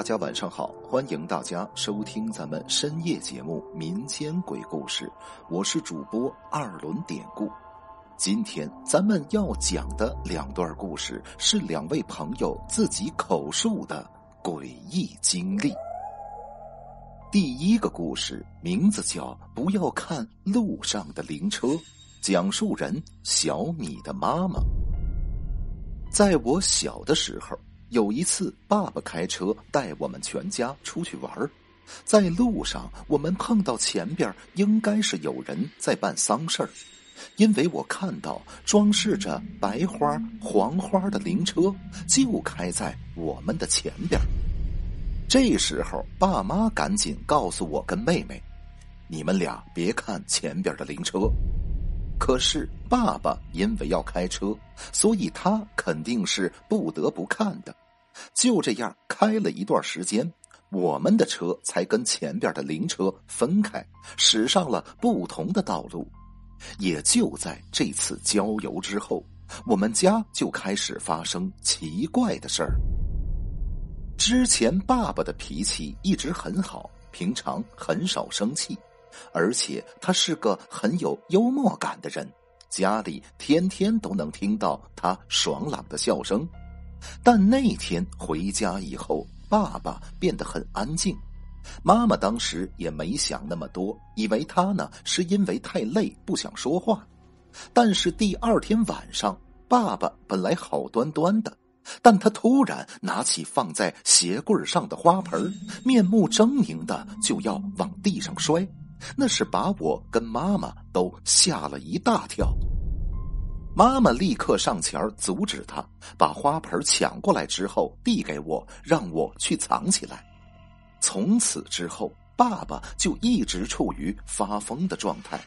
大家晚上好，欢迎大家收听咱们深夜节目《民间鬼故事》，我是主播二轮典故。今天咱们要讲的两段故事是两位朋友自己口述的诡异经历。第一个故事名字叫《不要看路上的灵车》，讲述人小米的妈妈。在我小的时候。有一次，爸爸开车带我们全家出去玩在路上我们碰到前边应该是有人在办丧事儿，因为我看到装饰着白花、黄花的灵车就开在我们的前边。这时候，爸妈赶紧告诉我跟妹妹：“你们俩别看前边的灵车。”可是爸爸因为要开车，所以他肯定是不得不看的。就这样开了一段时间，我们的车才跟前边的灵车分开，驶上了不同的道路。也就在这次郊游之后，我们家就开始发生奇怪的事儿。之前爸爸的脾气一直很好，平常很少生气。而且他是个很有幽默感的人，家里天天都能听到他爽朗的笑声。但那天回家以后，爸爸变得很安静。妈妈当时也没想那么多，以为他呢是因为太累不想说话。但是第二天晚上，爸爸本来好端端的，但他突然拿起放在鞋柜上的花盆，面目狰狞的就要往地上摔。那是把我跟妈妈都吓了一大跳。妈妈立刻上前阻止他，把花盆抢过来之后递给我，让我去藏起来。从此之后，爸爸就一直处于发疯的状态，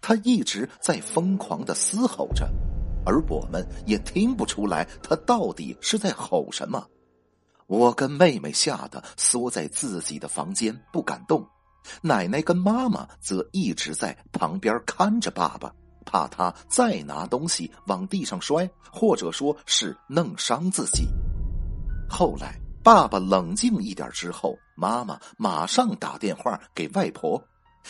他一直在疯狂的嘶吼着，而我们也听不出来他到底是在吼什么。我跟妹妹吓得缩在自己的房间不敢动。奶奶跟妈妈则一直在旁边看着爸爸，怕他再拿东西往地上摔，或者说是弄伤自己。后来爸爸冷静一点之后，妈妈马上打电话给外婆，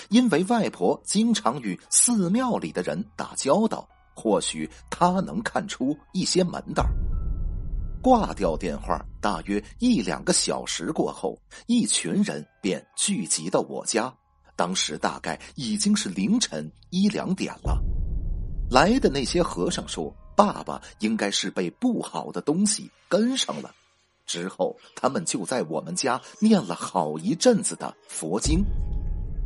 因为外婆经常与寺庙里的人打交道，或许她能看出一些门道。挂掉电话，大约一两个小时过后，一群人便聚集到我家。当时大概已经是凌晨一两点了。来的那些和尚说，爸爸应该是被不好的东西跟上了。之后，他们就在我们家念了好一阵子的佛经。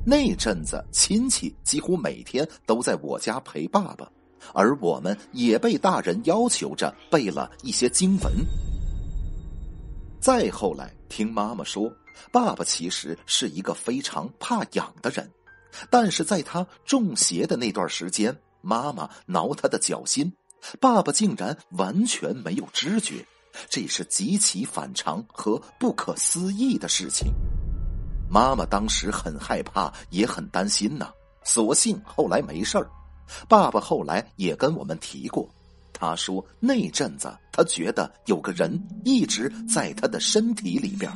那阵子，亲戚几乎每天都在我家陪爸爸。而我们也被大人要求着背了一些经文。再后来，听妈妈说，爸爸其实是一个非常怕痒的人，但是在他中邪的那段时间，妈妈挠他的脚心，爸爸竟然完全没有知觉，这是极其反常和不可思议的事情。妈妈当时很害怕，也很担心呐。所幸后来没事儿。爸爸后来也跟我们提过，他说那阵子他觉得有个人一直在他的身体里边，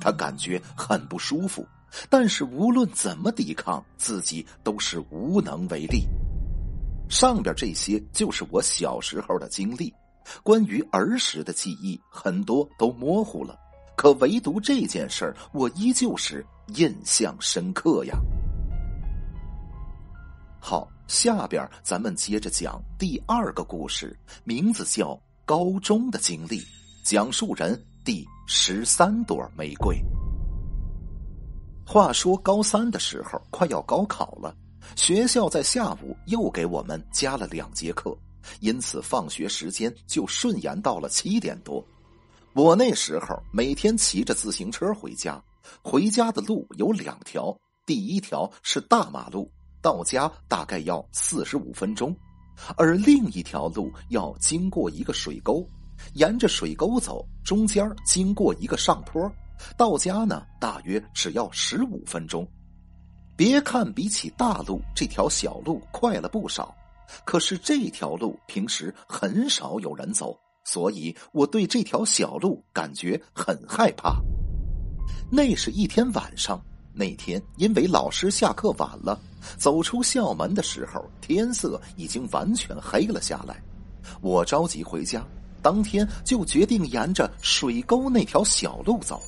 他感觉很不舒服，但是无论怎么抵抗，自己都是无能为力。上边这些就是我小时候的经历，关于儿时的记忆很多都模糊了，可唯独这件事儿，我依旧是印象深刻呀。好。下边咱们接着讲第二个故事，名字叫《高中的经历》，讲述人第十三朵玫瑰。话说高三的时候，快要高考了，学校在下午又给我们加了两节课，因此放学时间就顺延到了七点多。我那时候每天骑着自行车回家，回家的路有两条，第一条是大马路。到家大概要四十五分钟，而另一条路要经过一个水沟，沿着水沟走，中间经过一个上坡，到家呢大约只要十五分钟。别看比起大路这条小路快了不少，可是这条路平时很少有人走，所以我对这条小路感觉很害怕。那是一天晚上，那天因为老师下课晚了，走出校门的时候，天色已经完全黑了下来。我着急回家，当天就决定沿着水沟那条小路走。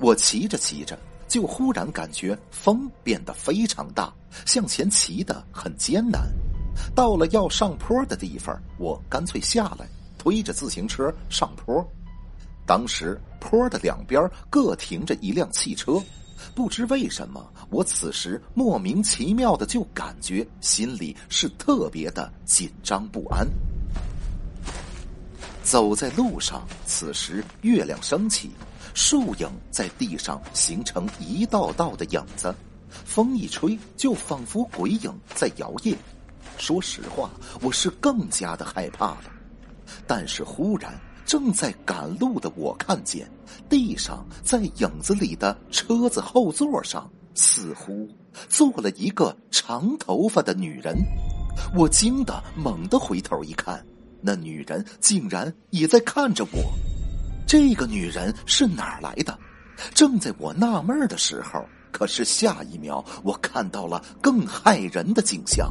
我骑着骑着，就忽然感觉风变得非常大，向前骑的很艰难。到了要上坡的地方，我干脆下来，推着自行车上坡。当时坡的两边各停着一辆汽车，不知为什么，我此时莫名其妙的就感觉心里是特别的紧张不安。走在路上，此时月亮升起，树影在地上形成一道道的影子，风一吹，就仿佛鬼影在摇曳。说实话，我是更加的害怕了。但是忽然，正在赶路的我看见地上在影子里的车子后座上，似乎坐了一个长头发的女人。我惊得猛地回头一看，那女人竟然也在看着我。这个女人是哪儿来的？正在我纳闷的时候，可是下一秒，我看到了更骇人的景象。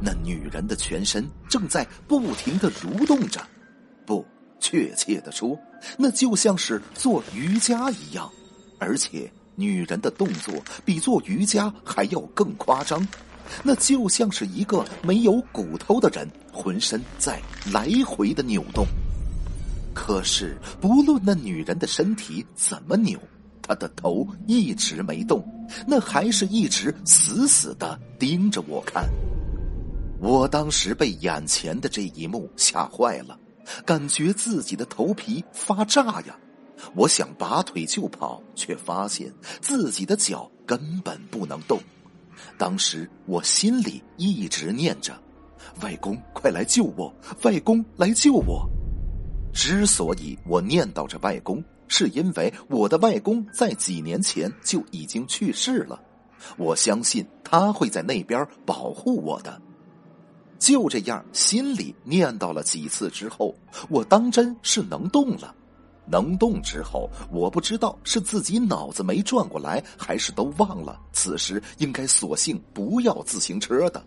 那女人的全身正在不停的蠕动着，不，确切的说，那就像是做瑜伽一样，而且女人的动作比做瑜伽还要更夸张，那就像是一个没有骨头的人，浑身在来回的扭动。可是，不论那女人的身体怎么扭，她的头一直没动，那还是一直死死的盯着我看。我当时被眼前的这一幕吓坏了，感觉自己的头皮发炸呀！我想拔腿就跑，却发现自己的脚根本不能动。当时我心里一直念着：“外公，快来救我！外公，来救我！”之所以我念叨着外公，是因为我的外公在几年前就已经去世了。我相信他会在那边保护我的。就这样，心里念叨了几次之后，我当真是能动了。能动之后，我不知道是自己脑子没转过来，还是都忘了此时应该索性不要自行车的，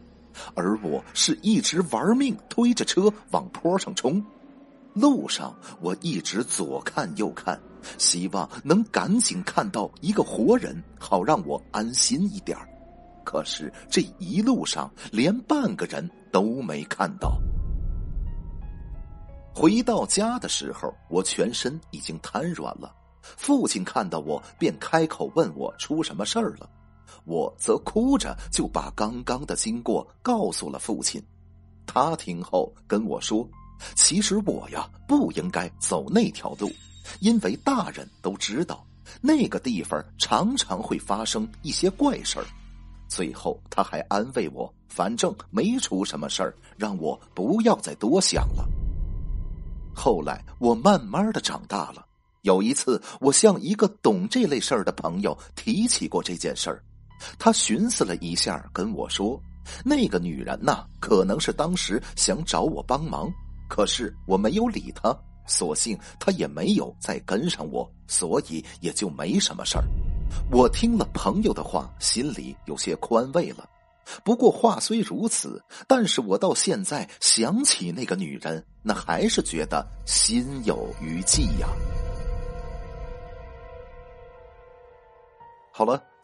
而我是一直玩命推着车往坡上冲。路上，我一直左看右看，希望能赶紧看到一个活人，好让我安心一点可是这一路上连半个人都没看到。回到家的时候，我全身已经瘫软了。父亲看到我，便开口问我出什么事儿了。我则哭着就把刚刚的经过告诉了父亲。他听后跟我说：“其实我呀不应该走那条路，因为大人都知道那个地方常常会发生一些怪事儿。”最后，他还安慰我：“反正没出什么事儿，让我不要再多想了。”后来，我慢慢的长大了。有一次，我向一个懂这类事儿的朋友提起过这件事儿，他寻思了一下，跟我说：“那个女人呐，可能是当时想找我帮忙，可是我没有理他，索性他也没有再跟上我，所以也就没什么事儿。”我听了朋友的话，心里有些宽慰了。不过话虽如此，但是我到现在想起那个女人，那还是觉得心有余悸呀。好了。